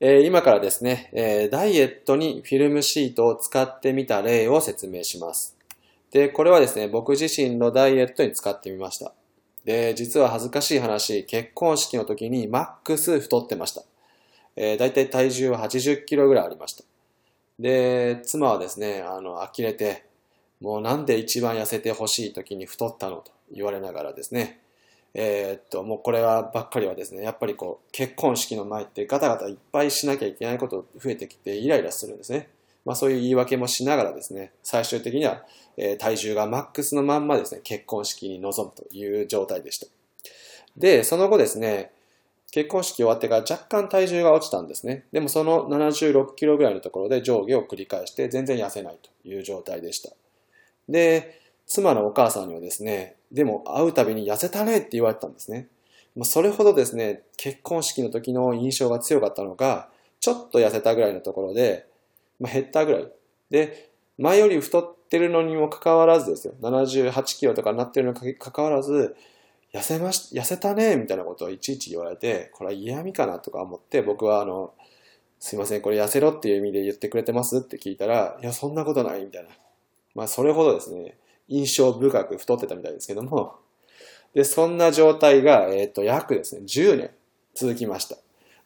え今からですね、えダイエットにフィルムシートを使ってみた例を説明します。で、これはですね、僕自身のダイエットに使ってみました。で、実は恥ずかしい話、結婚式の時にマックス太ってました。えー、だいたい体重は80キロぐらいありました。で、妻はですね、あの、呆れて、もうなんで一番痩せてほしい時に太ったのと言われながらですね、えーっと、もうこれはばっかりはですね、やっぱりこう、結婚式の前ってガタガタいっぱいしなきゃいけないこと増えてきてイライラするんですね。まあそういう言い訳もしながらですね、最終的には、えー体重がマックスのまんまですね、結婚式に臨むという状態でした。で、その後ですね、結婚式終わってから若干体重が落ちたんですね。でもその76キロぐらいのところで上下を繰り返して全然痩せないという状態でした。で、妻のお母さんにはですね、でも会うたびに痩せたねって言われてたんですね。まあそれほどですね、結婚式の時の印象が強かったのか、ちょっと痩せたぐらいのところで、まあ、減ったぐらい。で、前より太ってるのにもかかわらずですよ。78キロとかになってるのにかかわらず、痩せまし、痩せたねみたいなことをいちいち言われて、これは嫌味かなとか思って、僕はあの、すいません、これ痩せろっていう意味で言ってくれてますって聞いたら、いや、そんなことないみたいな。まあ、それほどですね、印象深く太ってたみたいですけども、で、そんな状態が、えっ、と、約ですね、10年続きました。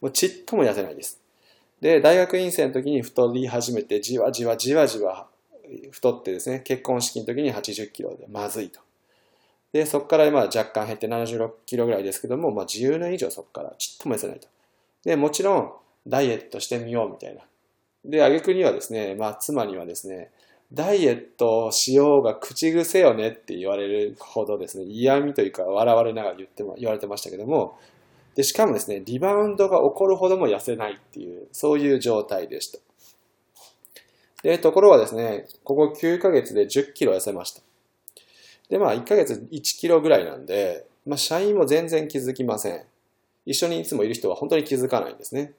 もうちっとも痩せないです。で、大学院生の時に太り始めて、じわじわじわじわ太ってですね、結婚式の時に80キロでまずいと。で、そこからまあ若干減って76キロぐらいですけども、まあ10年以上そこからちっとも痩せないと。で、もちろんダイエットしてみようみたいな。で、挙句にはですね、まあ妻にはですね、ダイエットしようが口癖よねって言われるほどですね、嫌味というか笑われながら言っても言われてましたけども、で、しかもですね、リバウンドが起こるほども痩せないっていう、そういう状態でした。で、ところがですね、ここ9ヶ月で10キロ痩せました。で、まあ1ヶ月1キロぐらいなんで、まあ社員も全然気づきません。一緒にいつもいる人は本当に気づかないんですね。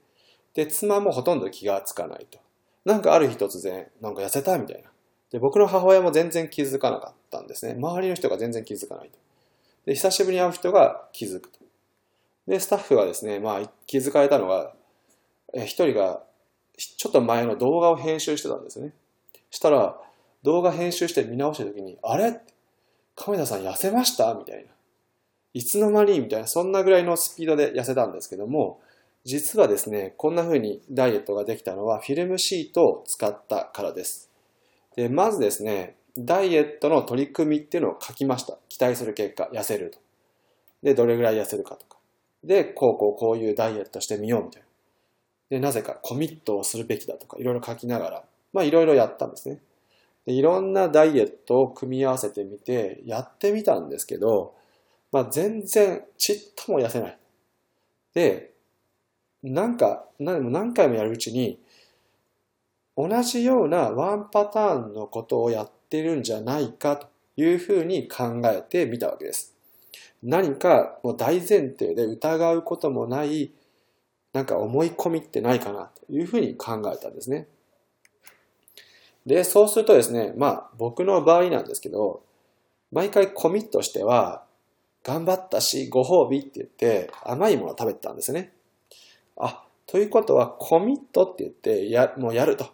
で、妻もほとんど気がつかないと。なんかある日突然、なんか痩せたみたいな。で、僕の母親も全然気づかなかったんですね。周りの人が全然気づかないと。で、久しぶりに会う人が気づくと。で、スタッフがですね、まあ気づかれたのが、一人がちょっと前の動画を編集してたんですね。したら、動画編集して見直した時に、あれ？亀田さん痩せました？みたいな。いつの間に？みたいな、そんなぐらいのスピードで痩せたんですけども、実はですね、こんな風にダイエットができたのはフィルムシートを使ったからです。で、まずですね、ダイエットの取り組みっていうのを書きました。期待する結果、痩せると。で、どれぐらい痩せるかとか。で、こうこうこういうダイエットしてみようみたいな。で、なぜかコミットをするべきだとか、いろいろ書きながら、まあいろいろやったんですね。でいろんなダイエットを組み合わせてみて、やってみたんですけど、まあ全然ちっとも痩せない。で、なんか、何回もやるうちに、同じようなワンパターンのことをやってるんじゃないかというふうに考えてみたわけです。何かもう大前提で疑うこともない、なんか思い込みってないかなというふうに考えたんですね。で、そうするとですね、まあ僕の場合なんですけど、毎回コミットしては、頑張ったし、ご褒美って言って甘いものを食べてたんですね。あ、ということはコミットって言ってや、もうやると。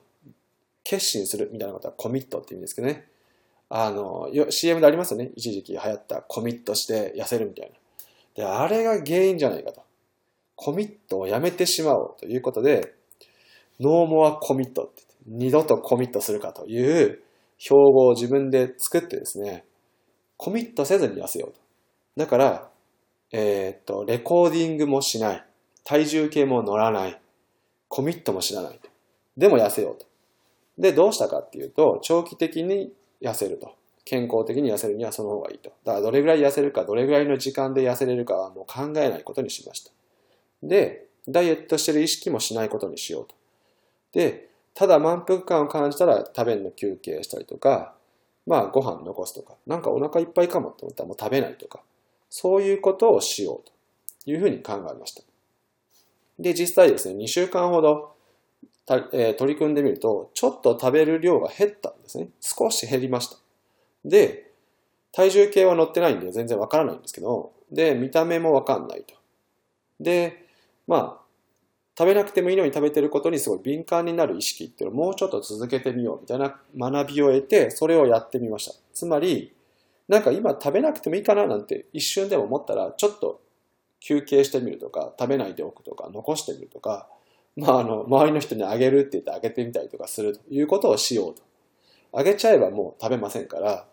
決心するみたいなことはコミットって言うんですけどね。あの、CM でありますよね。一時期流行ったコミットして痩せるみたいな。で、あれが原因じゃないかと。コミットをやめてしまおうということで、ノーモアコミットって、二度とコミットするかという標語を自分で作ってですね、コミットせずに痩せようと。だから、えーっと、レコーディングもしない。体重計も乗らない。コミットも知らない。でも痩せようと。で、どうしたかっていうと、長期的に痩せると。健康的に痩せるにはその方がいいと。だからどれぐらい痩せるか、どれぐらいの時間で痩せれるかはもう考えないことにしました。で、ダイエットしてる意識もしないことにしようと。で、ただ満腹感を感じたら食べるの休憩したりとか、まあご飯残すとか、なんかお腹いっぱいかもと思ったらもう食べないとか、そういうことをしようというふうに考えました。で、実際ですね、2週間ほど、えー取り組んでみると、ちょっと食べる量が減ったんですね。少し減りました。で、体重計は乗ってないんで全然わからないんですけど、で、見た目もわかんないと。で、まあ、食べなくてもいいのに食べてることにすごい敏感になる意識っていうのをもうちょっと続けてみようみたいな学びを得て、それをやってみました。つまり、なんか今食べなくてもいいかななんて一瞬でも思ったら、ちょっと休憩してみるとか、食べないでおくとか、残してみるとか、まあ、あの、周りの人にあげるって言ってあげてみたりとかするということをしようと。あげちゃえばもう食べませんから。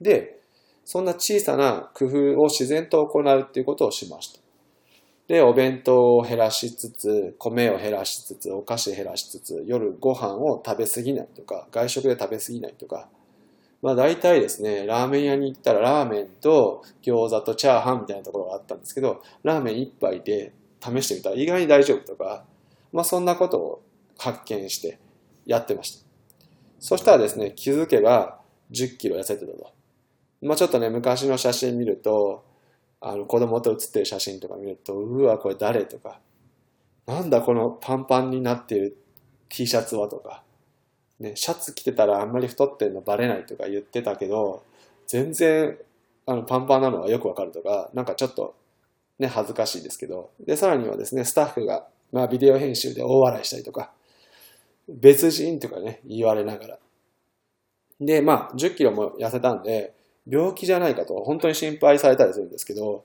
で、そんな小さな工夫を自然と行うっていうことをしました。で、お弁当を減らしつつ、米を減らしつつ、お菓子減らしつつ、夜ご飯を食べ過ぎないとか、外食で食べ過ぎないとか、まあ大体ですね、ラーメン屋に行ったらラーメンと餃子とチャーハンみたいなところがあったんですけど、ラーメン一杯で試してみたら意外に大丈夫とか、まあそんなことを発見してやってました。そしたらですね、気づけば10キロ痩せてたと。まあちょっとね、昔の写真見ると、あの子供と写ってる写真とか見ると、うわ、これ誰とか、なんだこのパンパンになってる T シャツはとか、ね、シャツ着てたらあんまり太ってんのバレないとか言ってたけど、全然あのパンパンなのはよくわかるとか、なんかちょっとね、恥ずかしいですけど、で、さらにはですね、スタッフが、まあビデオ編集で大笑いしたりとか、別人とかね、言われながら。で、まあ10キロも痩せたんで、病気じゃないかと本当に心配されたりするんですけど、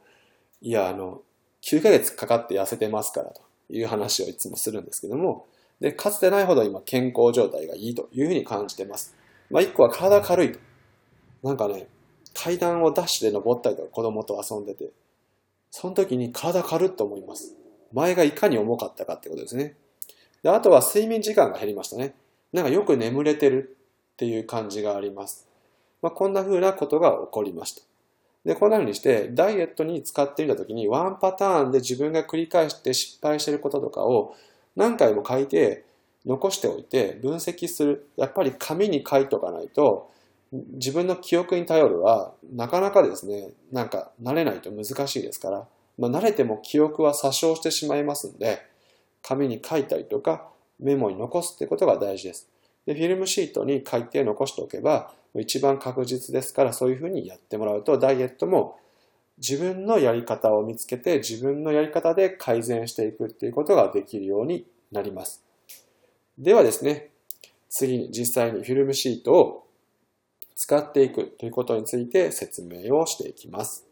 いや、あの、9ヶ月かかって痩せてますからという話をいつもするんですけども、で、かつてないほど今健康状態がいいというふうに感じてます。まあ一個は体軽いと。なんかね、階段をダッシュで登ったりとか子供と遊んでて、その時に体軽っと思います。前がいかに重かったかってことですね。で、あとは睡眠時間が減りましたね。なんかよく眠れてるっていう感じがあります。まあ、こんな風なことが起こりました。で、こんな風にして、ダイエットに使ってみたときに、ワンパターンで自分が繰り返して失敗してることとかを何回も書いて、残しておいて分析する。やっぱり紙に書いとかないと、自分の記憶に頼るは、なかなかですね、なんか慣れないと難しいですから、まあ、慣れても記憶は詐称してしまいますんで、紙に書いたりとか、メモに残すってことが大事です。で、フィルムシートに書いて残しておけば、一番確実ですからそういうふうにやってもらうとダイエットも自分のやり方を見つけて自分のやり方で改善していくっていうことができるようになります。ではですね、次に実際にフィルムシートを使っていくということについて説明をしていきます。